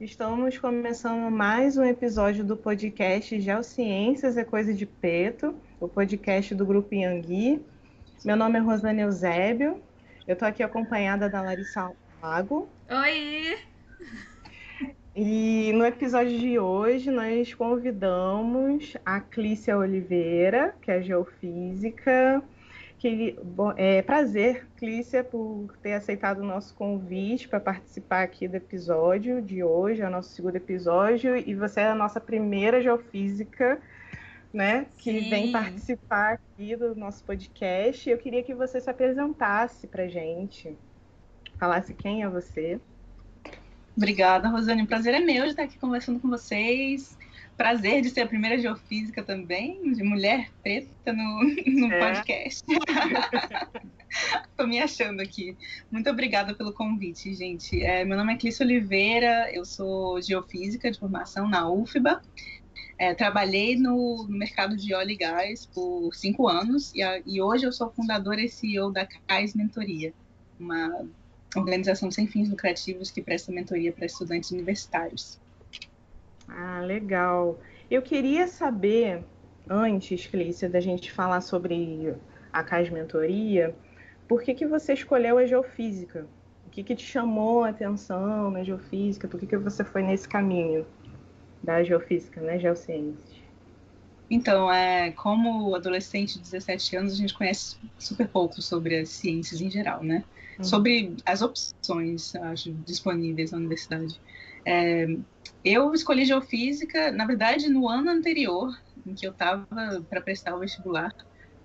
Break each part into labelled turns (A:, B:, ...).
A: Estamos começando mais um episódio do podcast Geociências é Coisa de Preto, o podcast do Grupo Yangui. Meu nome é Rosane Eusébio. Eu estou aqui acompanhada da Larissa Lago.
B: Oi!
A: E no episódio de hoje nós convidamos a Clícia Oliveira, que é geofísica, que, bom, é prazer, Clícia, por ter aceitado o nosso convite para participar aqui do episódio de hoje, é o nosso segundo episódio, e você é a nossa primeira geofísica, né, que
B: Sim.
A: vem participar aqui do nosso podcast. Eu queria que você se apresentasse para gente, falasse quem é você.
C: Obrigada, Rosane. O prazer é meu de estar aqui conversando com vocês. Prazer de ser a primeira geofísica também, de mulher preta no, no
A: É.
C: podcast. Estou me achando aqui. Muito obrigada pelo convite, gente. É, meu nome é Clícia Oliveira, eu sou geofísica de formação na UFBA. É, trabalhei no, no mercado de óleo e gás por cinco anos e, a- e hoje eu sou fundadora e CEO da CAIS Mentoria, uma organização sem fins lucrativos que presta mentoria para estudantes universitários.
A: Ah, legal. Eu queria saber, antes, Clícia, da gente falar sobre a CAS Mentoria, por que que você escolheu a geofísica? O que que te chamou a atenção na geofísica? Por que que você foi nesse caminho da geofísica, né, geociências?
C: Então, é, como adolescente de 17 anos, a gente conhece super pouco sobre as ciências em geral, né?
A: Uhum.
C: Sobre as opções, acho, disponíveis na universidade. É, eu escolhi geofísica, na verdade, no ano anterior, em que eu estava para prestar o vestibular,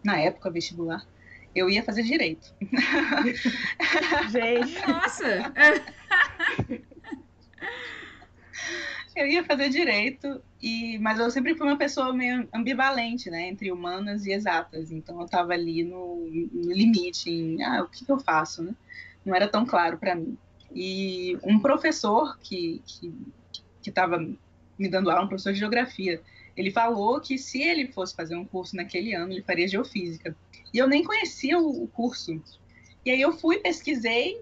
C: na época vestibular, eu ia fazer direito.
A: Gente,
B: Nossa!
C: Eu ia fazer direito, e, mas eu sempre fui uma pessoa meio ambivalente, né, entre humanas e exatas. Então eu estava ali no, no limite, em ah, o que, que eu faço, né? Não era tão claro para mim. E um professor que que estava me dando aula, um professor de geografia, ele falou que se ele fosse fazer um curso naquele ano, ele faria geofísica. E eu nem conhecia o, o curso. E aí eu fui, pesquisei,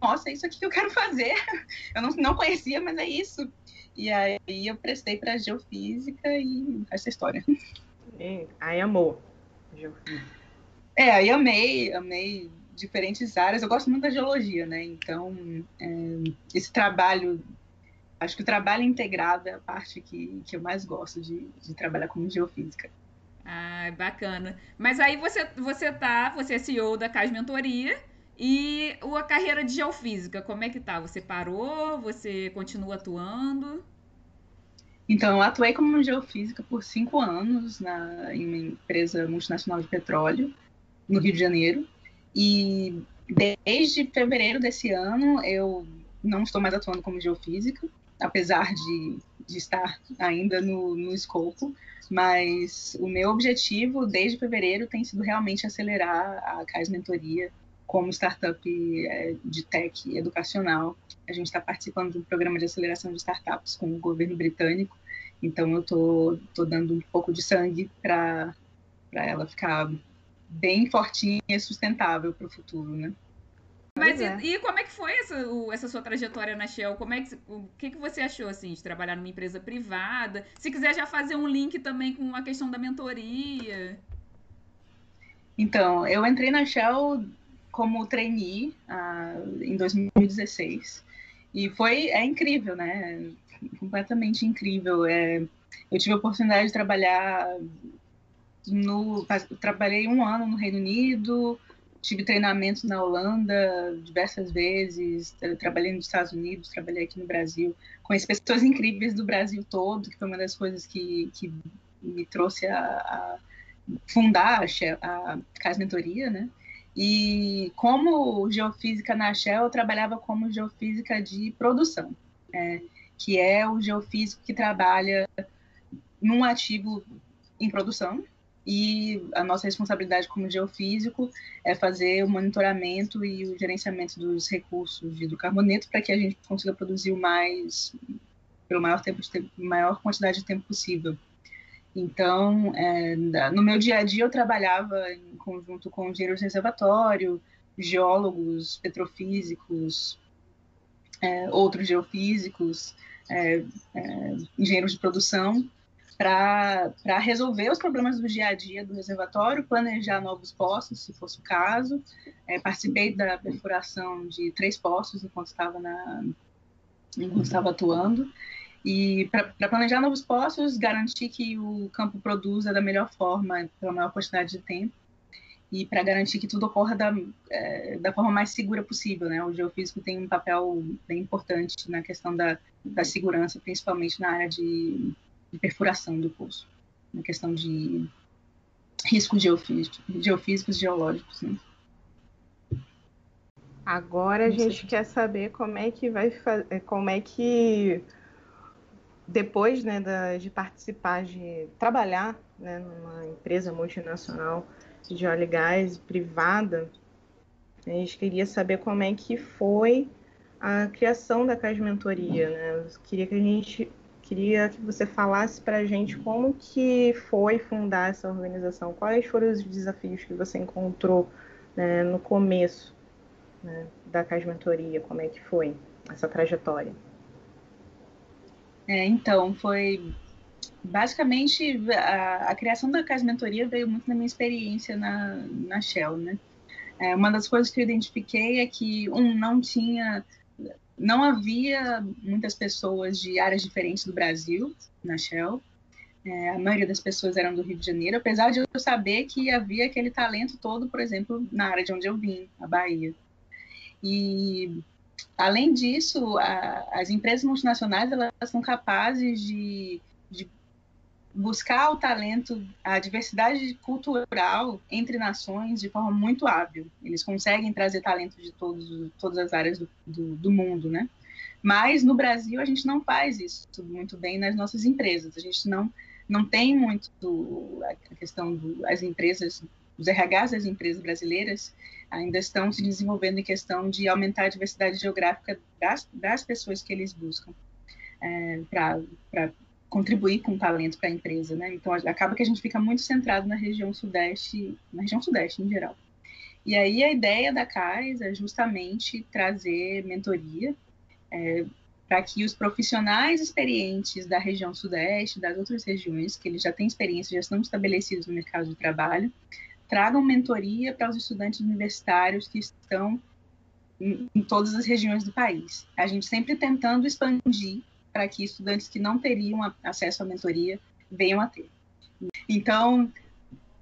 C: nossa, é isso aqui que eu quero fazer. Eu não, não conhecia, mas é isso. E aí eu prestei para geofísica e essa história.
A: e- aí. Geofísica.
C: É, aí amei, amei diferentes áreas. Eu gosto muito da geologia, né? Então, é, esse trabalho, acho que o trabalho integrado é a parte que, que eu mais gosto de, de trabalhar como geofísica.
B: Ah, bacana. Mas aí você, você tá, você é CEO da CAS Mentoria e a carreira de geofísica, como é que tá? Você parou? Você continua atuando?
C: Então, eu atuei como geofísica por cinco anos na, em uma empresa multinacional de petróleo, no Rio de Janeiro. E desde fevereiro desse ano, eu não estou mais atuando como geofísica, apesar de, de estar ainda no, no escopo. Mas o meu objetivo, desde fevereiro, tem sido realmente acelerar a CAIS Mentoria como startup é, de tech educacional. A gente está participando de um programa de aceleração de startups com o governo britânico, então eu tô, tô dando um pouco de sangue para ela ficar bem fortinha e sustentável para o futuro, né?
B: Mas e,
A: é.
B: e como é que foi essa, o- essa sua trajetória na Shell? Como é que, o que, que você achou assim de trabalhar numa empresa privada? Se quiser já fazer um link também com a questão da mentoria.
C: Então, eu entrei na Shell como trainee ah, em 2016 e foi é incrível, né? Completamente incrível. É, eu tive a oportunidade de trabalhar no, trabalhei um ano no Reino Unido, tive treinamento na Holanda diversas vezes, tra- trabalhei nos Estados Unidos, trabalhei aqui no Brasil, conheci pessoas incríveis do Brasil todo, que foi uma das coisas que, que me trouxe a, a fundar a, a Casa Mentoria, né? E como geofísica na Shell, eu trabalhava como geofísica de produção, é, que é o geofísico que trabalha num ativo em produção, e a nossa responsabilidade como geofísico é fazer o monitoramento e o gerenciamento dos recursos de hidrocarboneto para que a gente consiga produzir o mais pelo maior tempo de tempo, maior quantidade de tempo possível. Então, é, no meu dia a dia eu trabalhava em conjunto com engenheiros de reservatório, geólogos, petrofísicos, é, outros geofísicos, é, é, engenheiros de produção, para resolver os problemas do dia a dia do reservatório, planejar novos poços, se fosse o caso. É, participei da perfuração de três poços enquanto estava, na, enquanto estava atuando. E para planejar novos poços, garantir que o campo produza da melhor forma, pela maior quantidade de tempo, e para garantir que tudo ocorra da, é, da forma mais segura possível. Né? O geofísico tem um papel bem importante na questão da, da segurança, principalmente na área de de perfuração do poço, na questão de riscos geofísicos, geofísicos geológicos. Né?
A: Agora a gente quer saber como é que vai fazer, como é que depois né, da, de participar, de trabalhar né, numa empresa multinacional de óleo e gás privada, a gente queria saber como é que foi a criação da Cas Mentoria. Né? Eu queria que a gente Queria que você falasse para a gente como que foi fundar essa organização, quais foram os desafios que você encontrou né, no começo né, da CAS Mentoria, como é que foi essa trajetória?
C: É, então, foi basicamente a, a, criação da Casa Mentoria veio muito na minha experiência na, na Shell, né? É, uma das coisas que eu identifiquei é que um não tinha não havia muitas pessoas de áreas diferentes do Brasil na Shell. É, a maioria das pessoas eram do Rio de Janeiro, apesar de eu saber que havia aquele talento todo, por exemplo, na área de onde eu vim, a Bahia. E, além disso, a, as empresas multinacionais elas são capazes de, de buscar o talento, a diversidade cultural entre nações de forma muito hábil. Eles conseguem trazer talento de todos, todas as áreas do, do, do, mundo, né? Mas no Brasil a gente não faz isso muito bem nas nossas empresas. A gente não não tem muito a questão das empresas, os RHs das empresas brasileiras ainda estão se desenvolvendo em questão de aumentar a diversidade geográfica das, das pessoas que eles buscam é, para contribuir com talento para a empresa, né? Então acaba que a gente fica muito centrado na região sudeste, na região sudeste em geral. E aí a ideia da CAIS é justamente trazer mentoria é, para que os profissionais experientes da região sudeste, das outras regiões, que eles já têm experiência, já estão estabelecidos no mercado de trabalho, tragam mentoria para os estudantes universitários que estão em, em todas as regiões do país. A gente sempre tentando expandir para que estudantes que não teriam acesso à mentoria venham a ter. Então,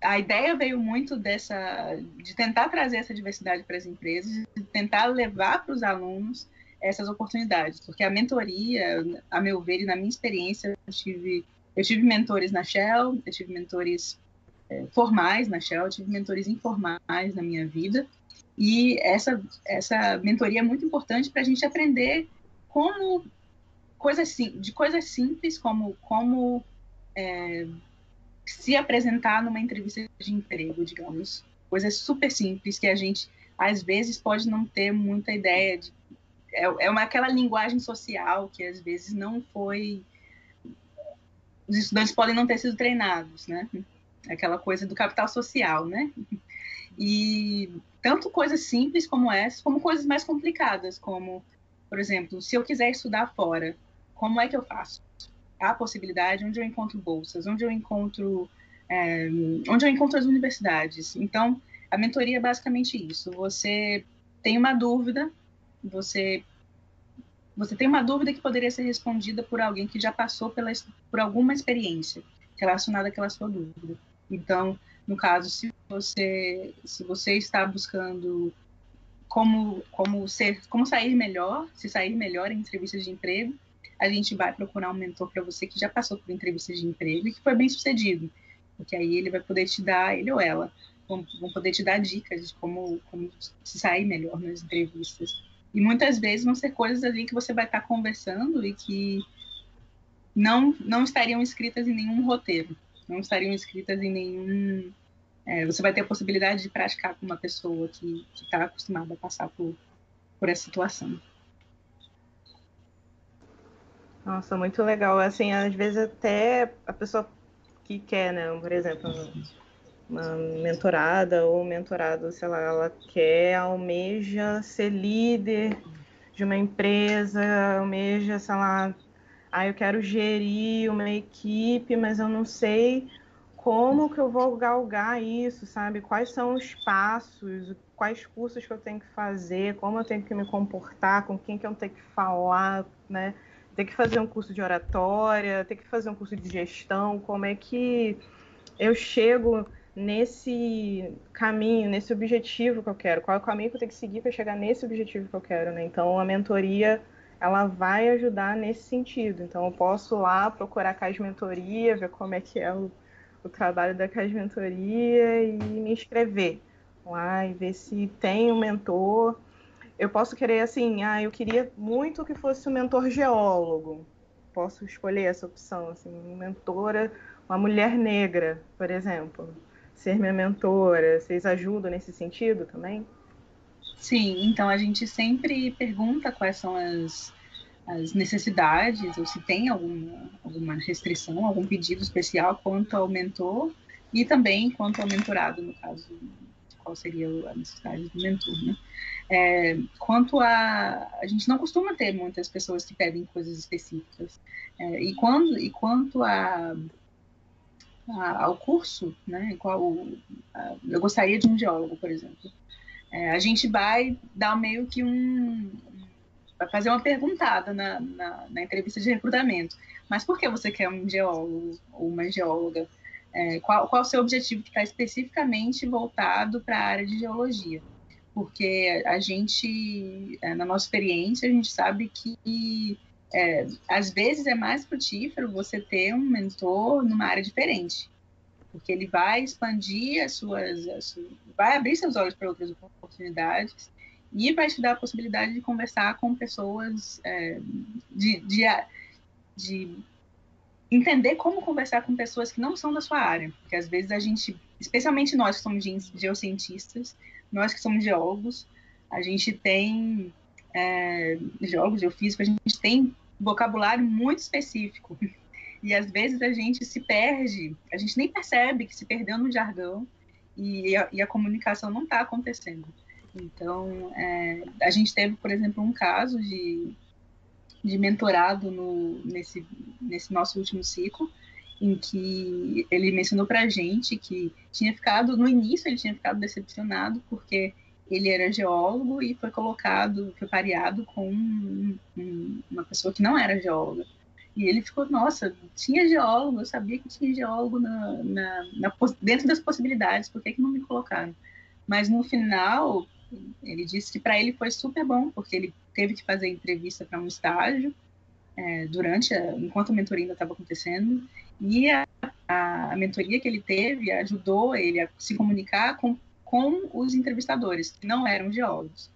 C: a ideia veio muito dessa de tentar trazer essa diversidade para as empresas, de tentar levar para os alunos essas oportunidades, porque a mentoria, a meu ver e na minha experiência, eu tive eu tive mentores na Shell, eu tive mentores é, formais na Shell, eu tive mentores informais na minha vida, e essa essa mentoria é muito importante para a gente aprender como coisas de coisas simples como como é, se apresentar numa entrevista de emprego, digamos, coisas super simples que a gente às vezes pode não ter muita ideia de é, é uma aquela linguagem social que às vezes não foi os estudantes podem não ter sido treinados, né? Aquela coisa do capital social, né? E tanto coisas simples como essas, como coisas mais complicadas, como, por exemplo, se eu quiser estudar fora, como é que eu faço? Há possibilidade, onde eu encontro bolsas, onde eu encontro, é, onde eu encontro as universidades. Então, a mentoria é basicamente isso. Você tem uma dúvida, você você tem uma dúvida que poderia ser respondida por alguém que já passou pela, por alguma experiência relacionada àquela sua dúvida. Então, no caso, se você se você está buscando como como ser como sair melhor, se sair melhor em entrevistas de emprego, a gente vai procurar um mentor para você que já passou por entrevistas de emprego e que foi bem sucedido, porque aí ele vai poder te dar, ele ou ela, vão, vão poder te dar dicas de como, como se sair melhor nas entrevistas. E muitas vezes vão ser coisas ali que você vai estar tá conversando e que não, não estariam escritas em nenhum roteiro, não estariam escritas em nenhum. É, você vai ter a possibilidade de praticar com uma pessoa que está acostumada a passar por, por essa situação.
A: Nossa, muito legal. Assim, às vezes até a pessoa que quer, né, por exemplo, uma mentorada ou mentorado, sei lá, ela quer, almeja ser líder de uma empresa, almeja, sei lá, ah, eu quero gerir uma equipe, mas eu não sei como que eu vou galgar isso, sabe? Quais são os passos, quais cursos que eu tenho que fazer, como eu tenho que me comportar, com quem que eu tenho que falar, né? Ter que fazer um curso de oratória, ter que fazer um curso de gestão, como é que eu chego nesse caminho, nesse objetivo que eu quero, qual é o caminho que eu tenho que seguir para chegar nesse objetivo que eu quero, né? Então a mentoria ela vai ajudar nesse sentido. Então eu posso lá procurar a CAS Mentoria, ver como é que é o o trabalho da CAS Mentoria e me inscrever lá e ver se tem um mentor. Eu posso querer assim, ah, eu queria muito que fosse um mentor geólogo. Posso escolher essa opção, assim, mentora, uma mulher negra, por exemplo, ser minha mentora. Vocês ajudam nesse sentido também?
C: Sim, então a gente sempre pergunta quais são as as necessidades, ou se tem alguma, alguma restrição, algum pedido especial quanto ao mentor e também quanto ao mentorado, no caso, qual seria a necessidade do mentor, né? É, quanto a... A gente não costuma ter muitas pessoas que pedem coisas específicas. É, e, quando, e quanto a, a, ao curso, né? Qual, a, eu gostaria de um geólogo, por exemplo. É, a gente vai dar meio que um, vai fazer uma perguntada na, na, na, entrevista de recrutamento. Mas por que você quer um geólogo ou uma geóloga? É, qual, qual o seu objetivo que está especificamente voltado para a área de geologia? Porque a gente, é, na nossa experiência, a gente sabe que é, às vezes é mais frutífero você ter um mentor numa área diferente, porque ele vai expandir as suas, as suas vai abrir seus olhos para outras oportunidades e vai te dar a possibilidade de conversar com pessoas, é, de, de, de, entender como conversar com pessoas que não são da sua área, porque às vezes a gente, especialmente nós que somos geocientistas, nós que somos geólogos, a gente tem é, geólogos, geofísicos, a gente tem vocabulário muito específico e às vezes a gente se perde, a gente nem percebe que se perdeu no jargão e a, e a comunicação não está acontecendo. Então, é, a gente teve, por exemplo, um caso de, de mentorado no, nesse, nesse nosso último ciclo, em que ele mencionou para a gente que tinha ficado, no início, ele tinha ficado decepcionado porque ele era geólogo e foi colocado, foi pareado com um, um, uma pessoa que não era geóloga. E ele ficou, nossa, tinha geólogo, eu sabia que tinha geólogo na, na, na dentro das possibilidades, por que, que não me colocaram? Mas no final, ele disse que para ele foi super bom, porque ele teve que fazer entrevista para um estágio é, durante, a, enquanto a mentoria ainda estava acontecendo, e a, a, a, mentoria que ele teve ajudou ele a se comunicar com, com os entrevistadores, que não eram geólogos,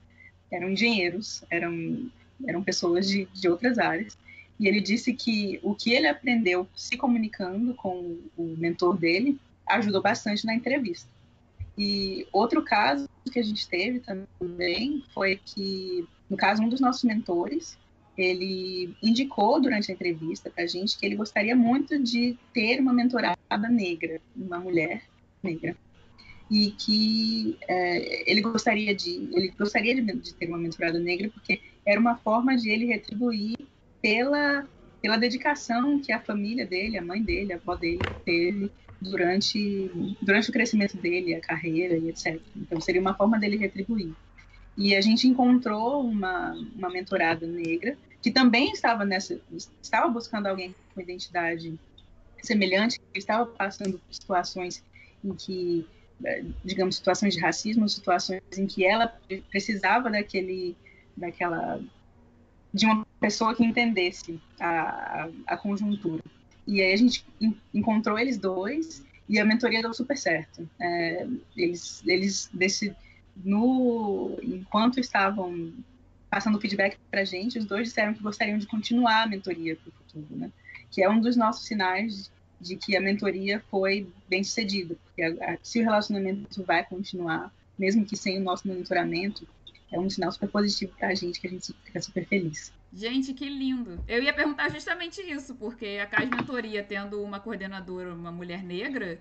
C: eram engenheiros, eram, eram pessoas de, de outras áreas. E ele disse que o que ele aprendeu se comunicando com o mentor dele ajudou bastante na entrevista. E outro caso que a gente teve também foi que, no caso, um dos nossos mentores, ele indicou durante a entrevista para a gente que ele gostaria muito de ter uma mentorada negra, uma mulher negra, e que é, ele gostaria de ele gostaria de, ter uma mentorada negra porque era uma forma de ele retribuir pela pela dedicação que a família dele, a mãe dele, a avó dele teve durante, durante o crescimento dele, a carreira e etc. Então, seria uma forma dele retribuir. E a gente encontrou uma, uma mentorada negra que também estava nessa, estava buscando alguém com identidade semelhante, que estava passando por situações em que, eh, digamos, situações de racismo, situações em que ela precisava daquele, daquela, de uma pessoa que entendesse a, a, a conjuntura. E aí a gente encontrou eles dois e a mentoria deu super certo. É, eles, eles desse, no, enquanto estavam passando feedback para a gente, os dois disseram que gostariam de continuar a mentoria para o futuro, né? Que é um dos nossos sinais de que a mentoria foi bem sucedida, porque a, a, se o relacionamento vai continuar, mesmo que sem o nosso monitoramento, é um sinal super positivo para a gente, que a gente fica super feliz.
B: Gente, que lindo. Eu ia perguntar justamente isso, porque a CAS Mentoria, tendo uma coordenadora, uma mulher negra,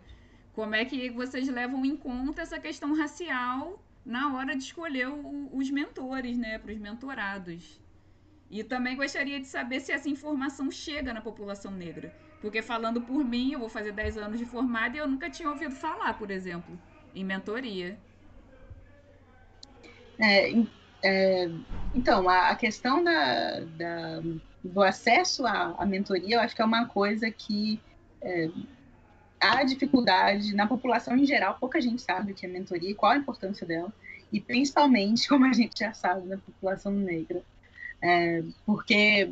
B: como é que vocês levam em conta essa questão racial na hora de escolher o, os mentores, né, para os mentorados? E também gostaria de saber se essa informação chega na população negra. Porque falando por mim, eu vou fazer 10 anos de formada e eu nunca tinha ouvido falar, por exemplo, em mentoria.
C: É, é, então, a, a questão da, da, do acesso à, à, mentoria, eu acho que é uma coisa que é, há dificuldade na população em geral, pouca gente sabe o que é mentoria e qual a importância dela, e principalmente, como a gente já sabe, na população negra. É, porque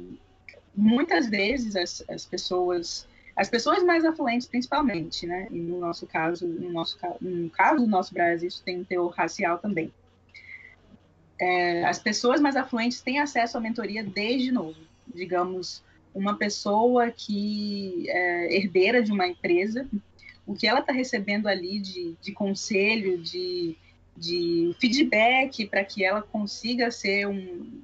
C: muitas vezes as, as pessoas as pessoas mais afluentes principalmente, né? E no nosso caso, no nosso no caso do nosso Brasil, isso tem um teor racial também. É, as pessoas mais afluentes têm acesso à mentoria desde novo. Digamos, uma pessoa que é herdeira de uma empresa, o que ela está recebendo ali de, de conselho, de, de feedback para que ela consiga ser um,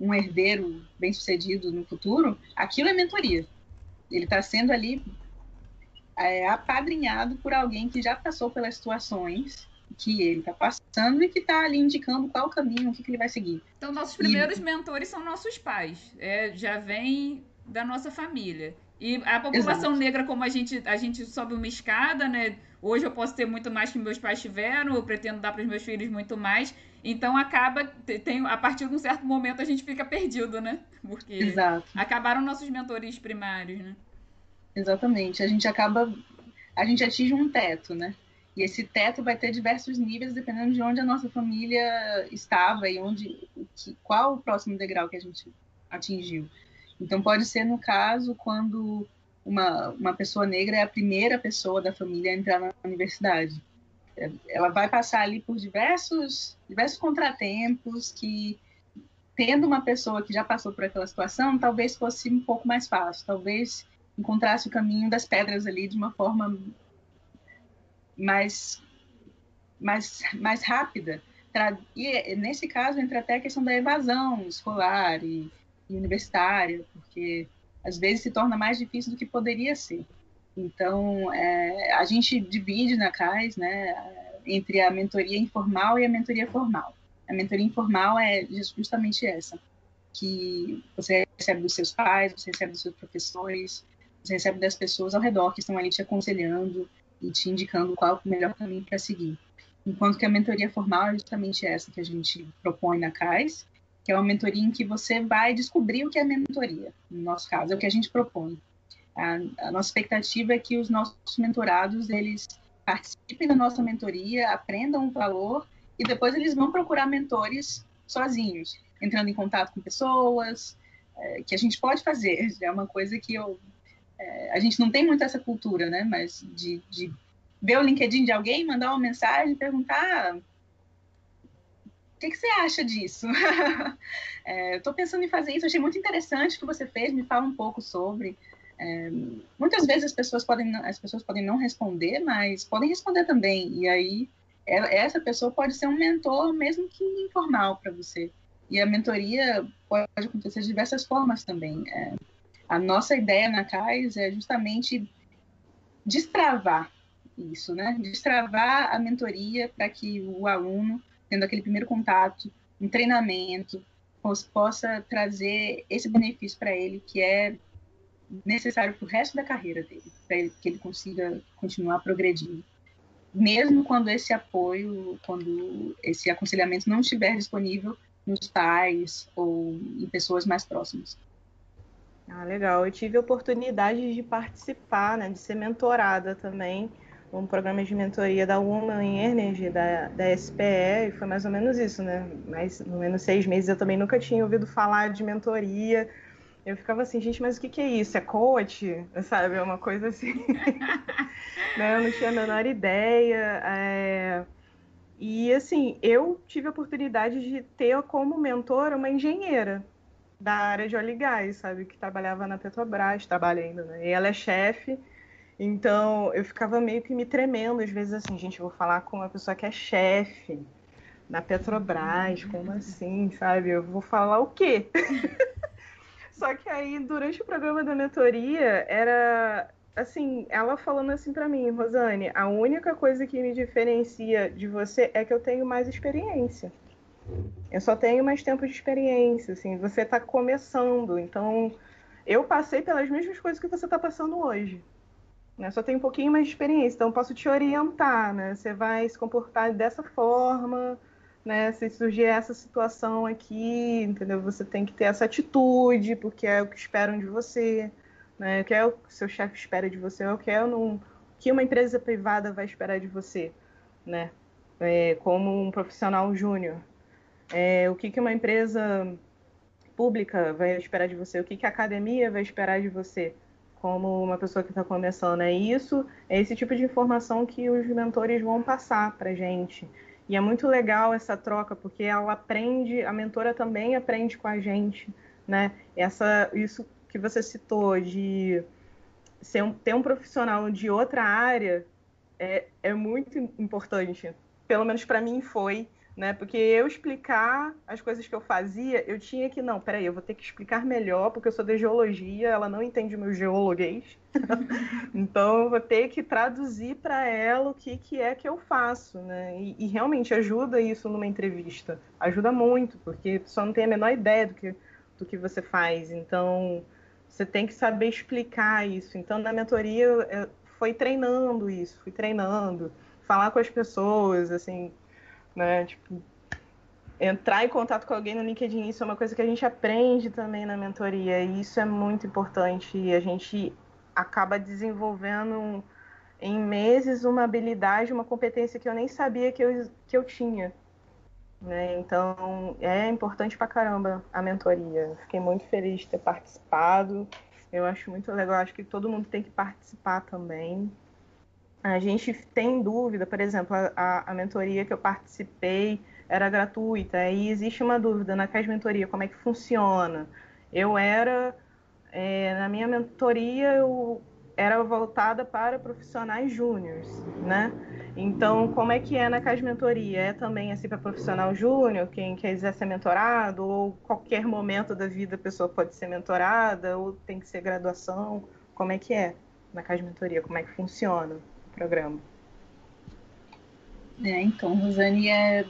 C: um herdeiro bem sucedido no futuro, aquilo é mentoria. Ele está sendo ali é, apadrinhado por alguém que já passou pelas situações que ele está passando e que está ali indicando qual o caminho, o que, que, ele vai seguir.
B: Então, nossos primeiros e... mentores são nossos pais. É, já vem da nossa família. E a população Exato. negra, como a gente, a gente sobe uma escada, né? Hoje eu posso ter muito mais que meus pais tiveram, eu pretendo dar para os meus filhos muito mais. Então acaba, tem, a partir de um certo momento a gente fica perdido, né? Porque Exato. acabaram nossos mentores primários, né?
C: Exatamente. A gente acaba, a gente atinge um teto, né? E esse teto vai ter diversos níveis dependendo de onde a nossa família estava e onde, que, qual o próximo degrau que a gente atingiu. Então, pode ser no caso quando uma, uma pessoa negra é a primeira pessoa da família a entrar na universidade. Ela vai passar ali por diversos, diversos contratempos que, tendo uma pessoa que já passou por aquela situação, talvez fosse um pouco mais fácil, talvez encontrasse o caminho das pedras ali de uma forma mais, mais, mais rápida. E nesse caso entra até a questão da evasão escolar e e universitária, porque às vezes se torna mais difícil do que poderia ser. Então, é, a gente divide na CAIS né, entre a mentoria informal e a mentoria formal. A mentoria informal é justamente essa, que você recebe dos seus pais, você recebe dos seus professores, você recebe das pessoas ao redor que estão ali te aconselhando e te indicando qual é o melhor caminho para seguir. Enquanto que a mentoria formal é justamente essa que a gente propõe na CAIS, que é uma mentoria em que você vai descobrir o que é mentoria, no nosso caso, é o que a gente propõe. A, a nossa expectativa é que os nossos mentorados, eles participem da nossa mentoria, aprendam o valor e depois eles vão procurar mentores sozinhos, entrando em contato com pessoas, é, que a gente pode fazer, é uma coisa que eu, é, a gente não tem muito essa cultura, né, mas de, de ver o LinkedIn de alguém, mandar uma mensagem, perguntar o que, que, você acha disso? Estou é, pensando em fazer isso, achei muito interessante o que você fez, me fala um pouco sobre. É, muitas vezes as pessoas podem as pessoas podem não responder, mas podem responder também. E aí é, essa pessoa pode ser um mentor, mesmo que informal para você. E a mentoria pode acontecer de diversas formas também. É, a nossa ideia na CAIS é justamente destravar isso, né? Destravar a mentoria para que o aluno tendo aquele primeiro contato, um treinamento, possa trazer esse benefício para ele que é necessário para o resto da carreira dele, para que ele consiga continuar progredindo. Mesmo quando esse apoio, quando esse aconselhamento não estiver disponível nos pais ou em pessoas mais próximas.
A: Ah, legal. Eu tive a oportunidade de participar, né, de ser mentorada também um programa de mentoria da Woman Energy, da, da SPE, e foi mais ou menos isso, né? Mais ou menos seis meses eu também nunca tinha ouvido falar de mentoria. Eu ficava assim, gente, mas o que, que é isso? É coach? Sabe? É uma coisa assim. né? Eu não tinha a menor ideia. É... E assim, eu tive a oportunidade de ter como mentor uma engenheira da área de óleo e gás, sabe? Que trabalhava na Petrobras, trabalha ainda, né? E ela é chefe então eu ficava meio que me tremendo, às vezes assim, gente, vou falar com uma pessoa que é chefe na Petrobras, como assim, sabe? Eu vou falar o quê? Só que aí, durante o programa da mentoria, era assim, ela falando assim para mim, Rosane, a única coisa que me diferencia de você é que eu tenho mais experiência. Eu só tenho mais tempo de experiência, assim, você está começando, então eu passei pelas mesmas coisas que você está passando hoje. Né? Só tenho um pouquinho mais de experiência, então posso te orientar, né? Você vai se comportar dessa forma, né? Se surgir essa situação aqui, entendeu? Você tem que ter essa atitude, porque é o que esperam de você, né? O que é o que seu chefe espera de você, é o que é o que uma empresa privada vai esperar de você, né? É, como um profissional júnior. É, o que, que uma empresa pública vai esperar de você, o que, que a academia vai esperar de você como uma pessoa que está começando. É isso, é esse tipo de informação que os mentores vão passar para gente. E é muito legal essa troca, porque ela aprende, a mentora também aprende com a gente, né? Essa, isso que você citou de ser um, ter um profissional de outra área é, é muito importante. Pelo menos para mim foi né? Porque eu explicar as coisas que eu fazia, eu tinha que, não, peraí, eu vou ter que explicar melhor, porque eu sou de geologia, ela não entende o meu geologuês. então eu vou ter que traduzir para ela o que, que é que eu faço, né? E, e, realmente ajuda isso numa entrevista. Ajuda muito, porque só não tem a menor ideia do que, do que você faz. Então você tem que saber explicar isso. Então na mentoria eu fui treinando isso, fui treinando, falar com as pessoas, assim, né? Tipo, entrar em contato com alguém no LinkedIn, isso é uma coisa que a gente aprende também na mentoria, e isso é muito importante. E a gente acaba desenvolvendo em meses uma habilidade, uma competência que eu nem sabia que eu, que eu tinha. Né? Então, é importante pra caramba a mentoria. Fiquei muito feliz de ter participado. Eu acho muito legal, acho que todo mundo tem que participar também a gente tem dúvida, por exemplo, a, a mentoria que eu participei era gratuita, e existe uma dúvida na CAS Mentoria, como é que funciona? Eu era, é, na minha mentoria, eu era voltada para profissionais júniores, né? Então, como é que é na CAS Mentoria? É também assim para profissional júnior, quem quiser ser mentorado, ou qualquer momento da vida a pessoa pode ser mentorada, ou tem que ser graduação? Como é que é na CAS Mentoria? Como é que funciona? Programa.
C: É, então, Rosane, é,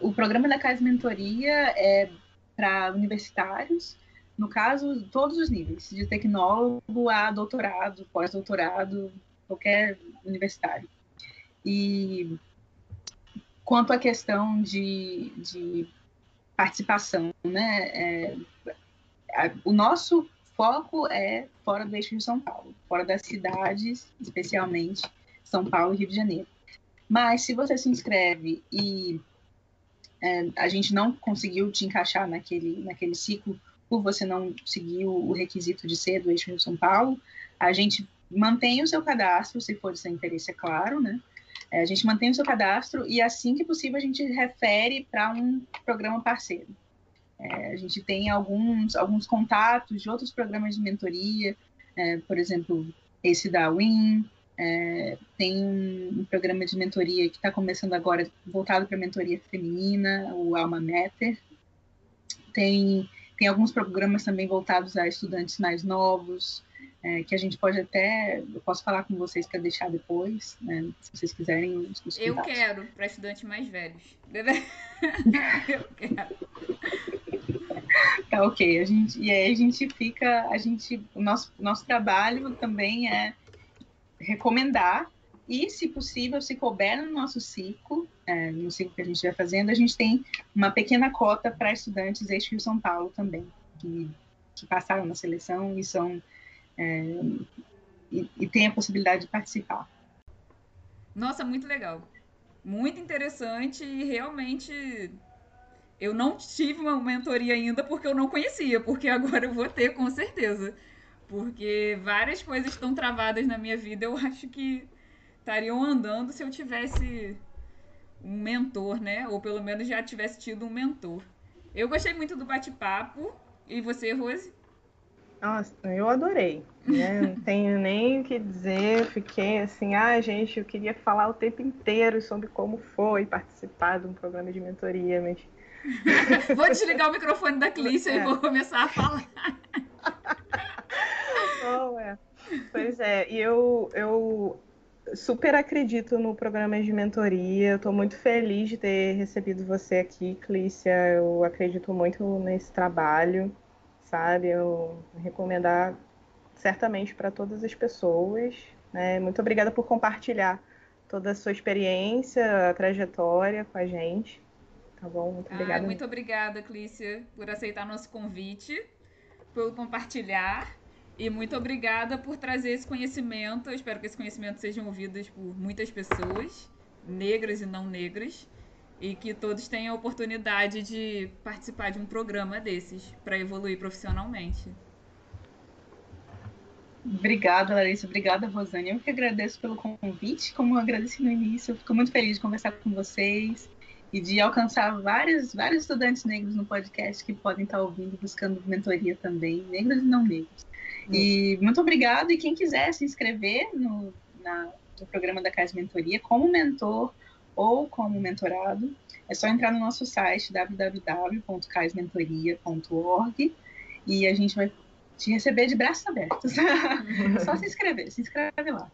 C: o programa da Casa Mentoria é para universitários, no caso, todos os níveis, de tecnólogo a doutorado, pós-doutorado, qualquer universitário. E quanto à questão de, de participação, né, é, o nosso foco é fora do eixo de São Paulo, fora das cidades, especialmente, são Paulo e Rio de Janeiro. Mas se você se inscreve e é, a gente não conseguiu te encaixar naquele, naquele ciclo por você não seguir o requisito de ser do Eixo Rio São Paulo, a gente mantém o seu cadastro, se for de seu interesse, é claro, né? É, a gente mantém o seu cadastro e assim que possível a gente refere para um programa parceiro. É, a gente tem alguns, alguns contatos de outros programas de mentoria, é, por exemplo, esse da WIN, é, tem um programa de mentoria que está começando agora, voltado para a mentoria feminina, o Alma Mater. Tem, tem alguns programas também voltados a estudantes mais novos, é, que a gente pode até. Eu posso falar com vocês para deixar depois, né, se vocês quiserem.
B: Eu quero, para estudantes mais velhos. eu quero.
C: Tá ok. A gente, e aí a gente fica. A gente, o nosso, nosso trabalho também é recomendar e, se possível, se couber no nosso ciclo, é, no ciclo que a gente vai fazendo, a gente tem uma pequena cota para estudantes eixo Rio São Paulo também, que, que passaram na seleção e são é, e, e têm a possibilidade de participar.
B: Nossa, muito legal. Muito interessante e realmente eu não tive uma mentoria ainda porque eu não conhecia, porque agora eu vou ter com certeza. Porque várias coisas estão travadas na minha vida. Eu acho que estariam andando se eu tivesse um mentor, né? Ou pelo menos já tivesse tido um mentor. Eu gostei muito do bate-papo. E você, Rose?
A: Nossa, eu adorei. Né? Não tenho nem o que dizer. Fiquei assim, ah, gente, eu queria falar o tempo inteiro sobre como foi participar de um programa de mentoria, mas.
B: vou desligar o microfone da Clícia é. e vou começar a falar.
A: Não, é. Pois é, e eu, eu super acredito no programa de mentoria. Estou muito feliz de ter recebido você aqui, Clícia. Eu acredito muito nesse trabalho, sabe? Eu recomendar certamente para todas as pessoas. Né? Muito obrigada por compartilhar toda a sua experiência, a trajetória com a gente. Tá bom? Muito obrigada.
B: muito obrigada, Clícia, por aceitar nosso convite, por compartilhar. E muito obrigada por trazer esse conhecimento. Eu espero que esse conhecimento seja ouvido por muitas pessoas, negras e não negras, e que todos tenham a oportunidade de participar de um programa desses para evoluir profissionalmente.
C: Obrigada, Larissa. Obrigada, Rosane. Eu que agradeço pelo convite. Como eu agradeci no início, eu fico muito feliz de conversar com vocês e de alcançar vários, vários estudantes negros no podcast que podem estar ouvindo, buscando mentoria também, negros e não negros. E muito obrigado. E quem quiser se inscrever no, na, no programa da Caes Mentoria como mentor ou como mentorado, é só entrar no nosso site www.caesmentoria.org e a gente vai te receber de braços abertos. só se inscrever, se inscreve lá.